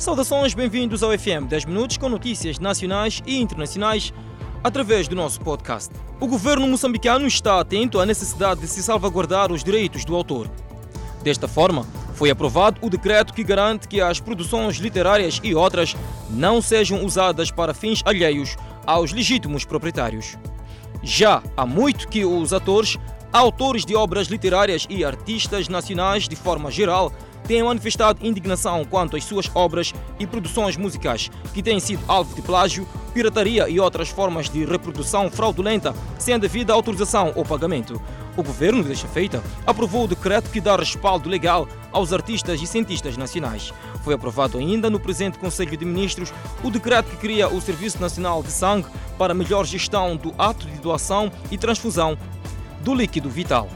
Saudações, bem-vindos ao FM 10 Minutos com notícias nacionais e internacionais através do nosso podcast. O governo moçambicano está atento à necessidade de se salvaguardar os direitos do autor. Desta forma, foi aprovado o decreto que garante que as produções literárias e outras não sejam usadas para fins alheios aos legítimos proprietários. Já há muito que os atores, autores de obras literárias e artistas nacionais de forma geral têm manifestado indignação quanto às suas obras e produções musicais, que têm sido alvo de plágio, pirataria e outras formas de reprodução fraudulenta sem devida autorização ou pagamento. O governo, desta feita, aprovou o decreto que dá respaldo legal aos artistas e cientistas nacionais. Foi aprovado ainda no presente Conselho de Ministros o decreto que cria o Serviço Nacional de Sangue para melhor gestão do ato de doação e transfusão do líquido vital.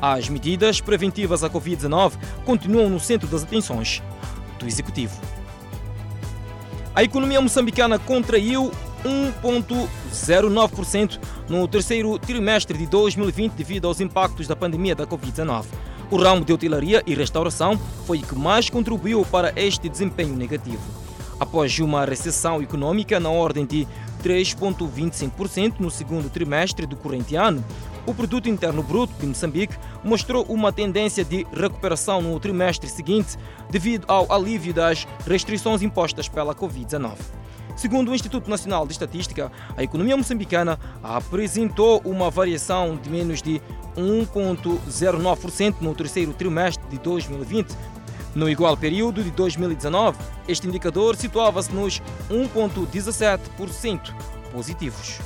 As medidas preventivas à Covid-19 continuam no centro das atenções do Executivo. A economia moçambicana contraiu 1,09% no terceiro trimestre de 2020 devido aos impactos da pandemia da Covid-19. O ramo de hotelaria e restauração foi o que mais contribuiu para este desempenho negativo. Após uma recessão econômica na ordem de 3,25% no segundo trimestre do corrente ano, o produto interno bruto de Moçambique mostrou uma tendência de recuperação no trimestre seguinte devido ao alívio das restrições impostas pela Covid-19. Segundo o Instituto Nacional de Estatística, a economia moçambicana apresentou uma variação de menos de 1,09% no terceiro trimestre de 2020. No igual período de 2019, este indicador situava-se nos 1,17% positivos.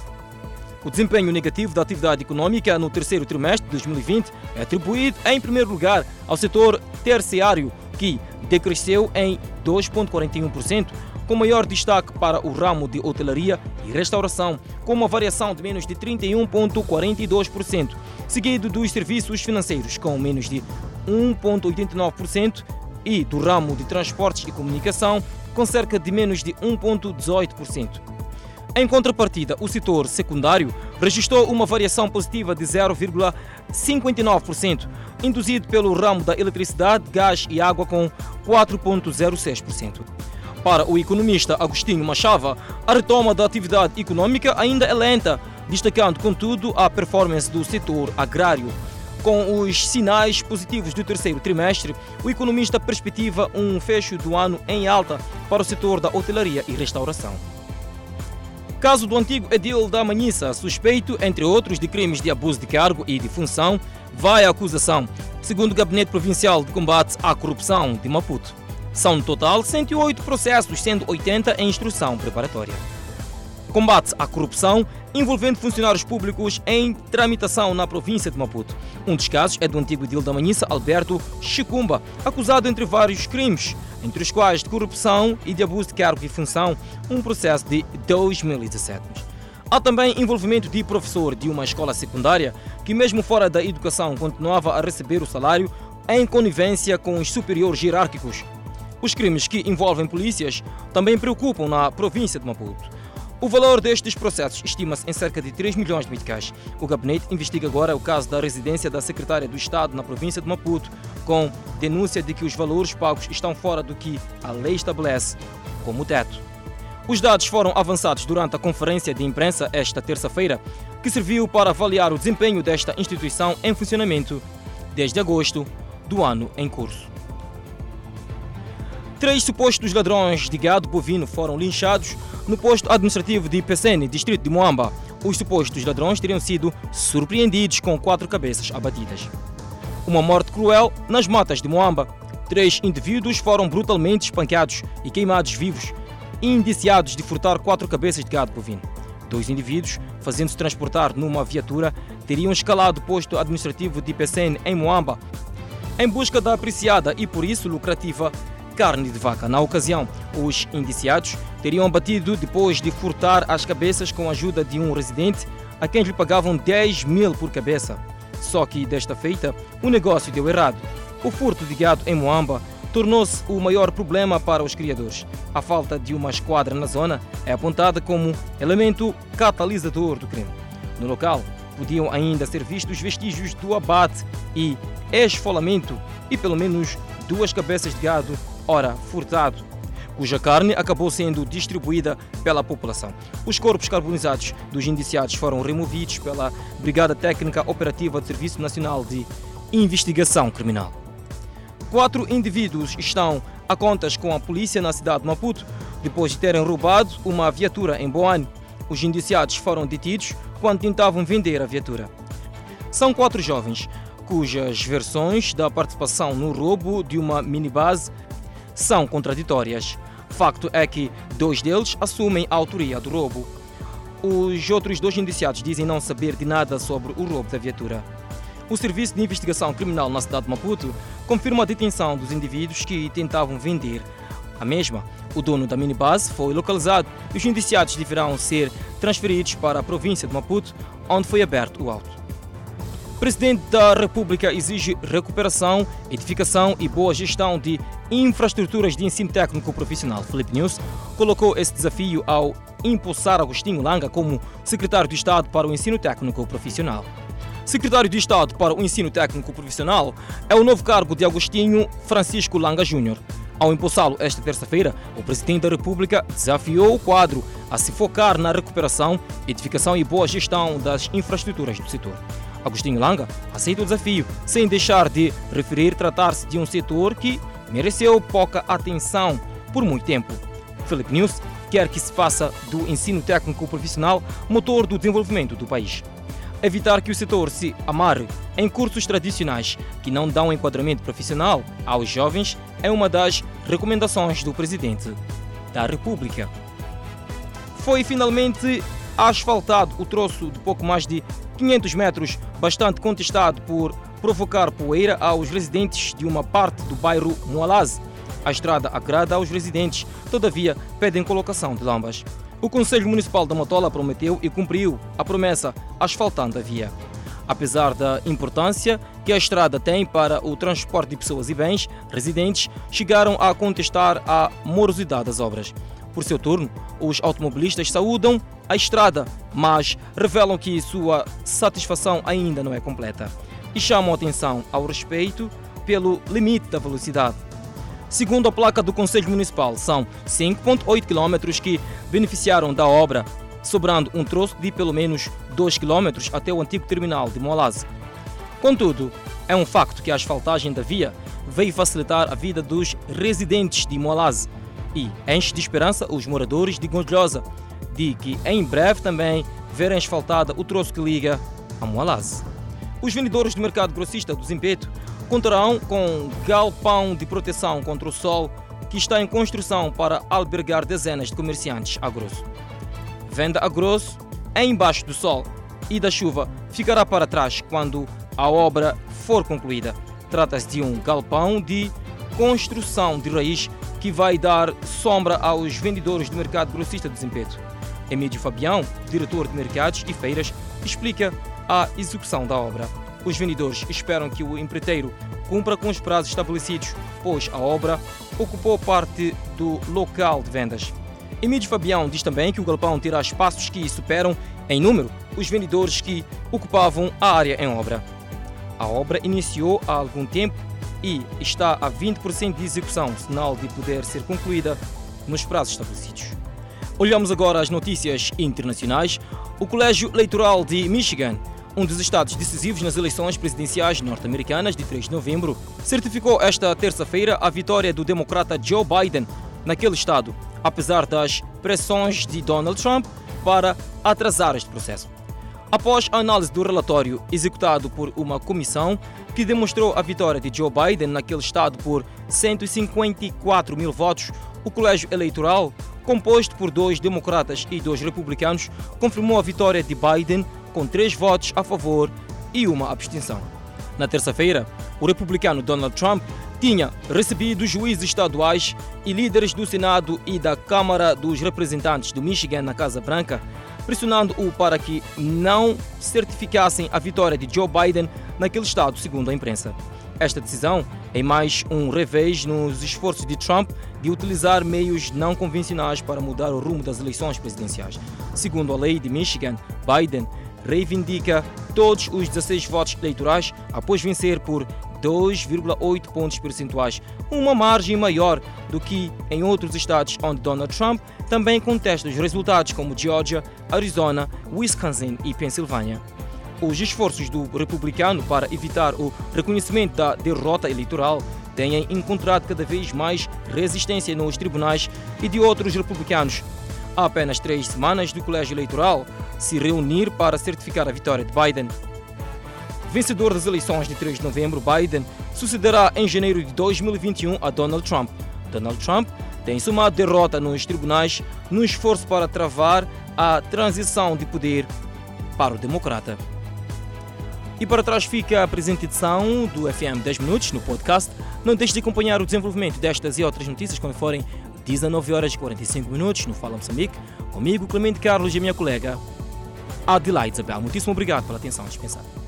O desempenho negativo da atividade econômica no terceiro trimestre de 2020 é atribuído, em primeiro lugar, ao setor terciário, que decresceu em 2,41%, com maior destaque para o ramo de hotelaria e restauração, com uma variação de menos de 31,42%, seguido dos serviços financeiros, com menos de 1,89%, e do ramo de transportes e comunicação, com cerca de menos de 1,18%. Em contrapartida, o setor secundário registrou uma variação positiva de 0,59%, induzido pelo ramo da eletricidade, gás e água com 4,06%. Para o economista Agostinho Machava, a retoma da atividade econômica ainda é lenta, destacando, contudo, a performance do setor agrário. Com os sinais positivos do terceiro trimestre, o economista perspectiva um fecho do ano em alta para o setor da hotelaria e restauração. Caso do antigo edil da Manhissa, suspeito, entre outros, de crimes de abuso de cargo e de função, vai à acusação, segundo o Gabinete Provincial de Combate à Corrupção de Maputo. São no total 108 processos, sendo 80 em instrução preparatória. Combate à corrupção envolvendo funcionários públicos em tramitação na província de Maputo. Um dos casos é do antigo edil da Manhissa, Alberto Chicumba, acusado entre vários crimes entre os quais de corrupção e de abuso de cargo e função, um processo de 2017. Há também envolvimento de professor de uma escola secundária que, mesmo fora da educação, continuava a receber o salário em conivência com os superiores hierárquicos. Os crimes que envolvem polícias também preocupam na província de Maputo. O valor destes processos estima-se em cerca de 3 milhões de meticais. O gabinete investiga agora o caso da residência da secretária do Estado na província de Maputo, com denúncia de que os valores pagos estão fora do que a lei estabelece como teto. Os dados foram avançados durante a conferência de imprensa esta terça-feira, que serviu para avaliar o desempenho desta instituição em funcionamento desde agosto do ano em curso. Três supostos ladrões de gado bovino foram linchados no posto administrativo de Pecene, distrito de Moamba. Os supostos ladrões teriam sido surpreendidos com quatro cabeças abatidas. Uma morte cruel nas matas de Moamba. Três indivíduos foram brutalmente espancados e queimados vivos, indiciados de furtar quatro cabeças de gado bovino. Dois indivíduos, fazendo-se transportar numa viatura, teriam escalado o posto administrativo de Pecene, em Moamba, em busca da apreciada e por isso lucrativa carne de vaca. Na ocasião, os indiciados teriam batido depois de furtar as cabeças com a ajuda de um residente a quem lhe pagavam 10 mil por cabeça. Só que desta feita, o negócio deu errado. O furto de gado em Moamba tornou-se o maior problema para os criadores. A falta de uma esquadra na zona é apontada como elemento catalisador do crime. No local, podiam ainda ser vistos vestígios do abate e esfolamento e pelo menos duas cabeças de gado ora furtado. cuja carne acabou sendo distribuída pela população. Os corpos carbonizados dos indiciados foram removidos pela Brigada Técnica Operativa do Serviço Nacional de Investigação Criminal. Quatro indivíduos estão a contas com a polícia na cidade de Maputo depois de terem roubado uma viatura em Boane. Os indiciados foram detidos quando tentavam vender a viatura. São quatro jovens cujas versões da participação no roubo de uma minibase são contraditórias. Facto é que dois deles assumem a autoria do roubo. Os outros dois indiciados dizem não saber de nada sobre o roubo da viatura. O Serviço de Investigação Criminal na cidade de Maputo confirma a detenção dos indivíduos que tentavam vender a mesma. O dono da minibase foi localizado e os indiciados deverão ser transferidos para a província de Maputo, onde foi aberto o auto. Presidente da República exige recuperação, edificação e boa gestão de infraestruturas de ensino técnico profissional. Felipe News colocou esse desafio ao impulsar Agostinho Langa como secretário de Estado para o ensino técnico profissional. Secretário de Estado para o ensino técnico profissional é o novo cargo de Agostinho Francisco Langa Júnior. Ao impulsá-lo esta terça-feira, o Presidente da República desafiou o quadro a se focar na recuperação, edificação e boa gestão das infraestruturas do setor. Agostinho Langa aceita o desafio, sem deixar de referir tratar-se de um setor que mereceu pouca atenção por muito tempo. Felipe News quer que se faça do ensino técnico profissional motor do desenvolvimento do país. Evitar que o setor se amarre em cursos tradicionais que não dão enquadramento profissional aos jovens é uma das recomendações do Presidente da República. Foi finalmente asfaltado o troço de pouco mais de 500 metros, bastante contestado por provocar poeira aos residentes de uma parte do bairro Moalaz. A estrada agrada aos residentes, todavia pedem colocação de lambas. O Conselho Municipal da Motola prometeu e cumpriu a promessa asfaltando a via. Apesar da importância que a estrada tem para o transporte de pessoas e bens, residentes chegaram a contestar a morosidade das obras. Por seu turno, os automobilistas saúdam a estrada, mas revelam que sua satisfação ainda não é completa e chamam atenção ao respeito pelo limite da velocidade. Segundo a placa do Conselho Municipal, são 5,8 km que beneficiaram da obra, sobrando um troço de pelo menos 2 km até o antigo terminal de Moalase. Contudo, é um facto que a asfaltagem da via veio facilitar a vida dos residentes de Moalase e enche de esperança os moradores de Gondolosa de que em breve também verem asfaltada o troço que liga a Moalase. Os vendedores do mercado grossista do Zimpeto contarão com galpão de proteção contra o sol que está em construção para albergar dezenas de comerciantes a grosso. Venda a grosso é embaixo do sol e da chuva ficará para trás quando a obra for concluída. Trata-se de um galpão de construção de raiz que vai dar sombra aos vendedores do mercado grossista de Zimpeto. Emílio Fabião, diretor de mercados e feiras, explica a execução da obra. Os vendedores esperam que o empreiteiro cumpra com os prazos estabelecidos, pois a obra ocupou parte do local de vendas. Emílio Fabião diz também que o galpão terá espaços que superam em número os vendedores que ocupavam a área em obra. A obra iniciou há algum tempo e está a 20% de execução, sinal de poder ser concluída nos prazos estabelecidos. Olhamos agora as notícias internacionais. O Colégio Eleitoral de Michigan, um dos estados decisivos nas eleições presidenciais norte-americanas de 3 de novembro, certificou esta terça-feira a vitória do democrata Joe Biden naquele estado, apesar das pressões de Donald Trump para atrasar este processo. Após a análise do relatório executado por uma comissão que demonstrou a vitória de Joe Biden naquele estado por 154 mil votos, o colégio eleitoral, composto por dois democratas e dois republicanos, confirmou a vitória de Biden com três votos a favor e uma abstenção. Na terça-feira, o republicano Donald Trump tinha recebido juízes estaduais e líderes do Senado e da Câmara dos Representantes do Michigan na Casa Branca, pressionando-o para que não certificassem a vitória de Joe Biden naquele estado, segundo a imprensa. Esta decisão é mais um revés nos esforços de Trump de utilizar meios não convencionais para mudar o rumo das eleições presidenciais. Segundo a lei de Michigan, Biden reivindica todos os 16 votos eleitorais após vencer por 2,8 pontos percentuais, uma margem maior do que em outros estados onde Donald Trump também contesta os resultados como Georgia, Arizona, Wisconsin e Pensilvânia. Os esforços do republicano para evitar o reconhecimento da derrota eleitoral têm encontrado cada vez mais resistência nos tribunais e de outros republicanos. Há apenas três semanas do colégio eleitoral se reunir para certificar a vitória de Biden. Vencedor das eleições de 3 de novembro, Biden sucederá em janeiro de 2021 a Donald Trump. Donald Trump tem somado derrota nos tribunais no esforço para travar a transição de poder para o democrata. E para trás fica a presente edição do FM 10 Minutos no podcast. Não deixe de acompanhar o desenvolvimento destas e outras notícias quando forem 19 horas e 45 minutos no Fala Moçambique. Comigo, Clemente Carlos e a minha colega Adelaide Isabel. Muitíssimo obrigado pela atenção dispensada.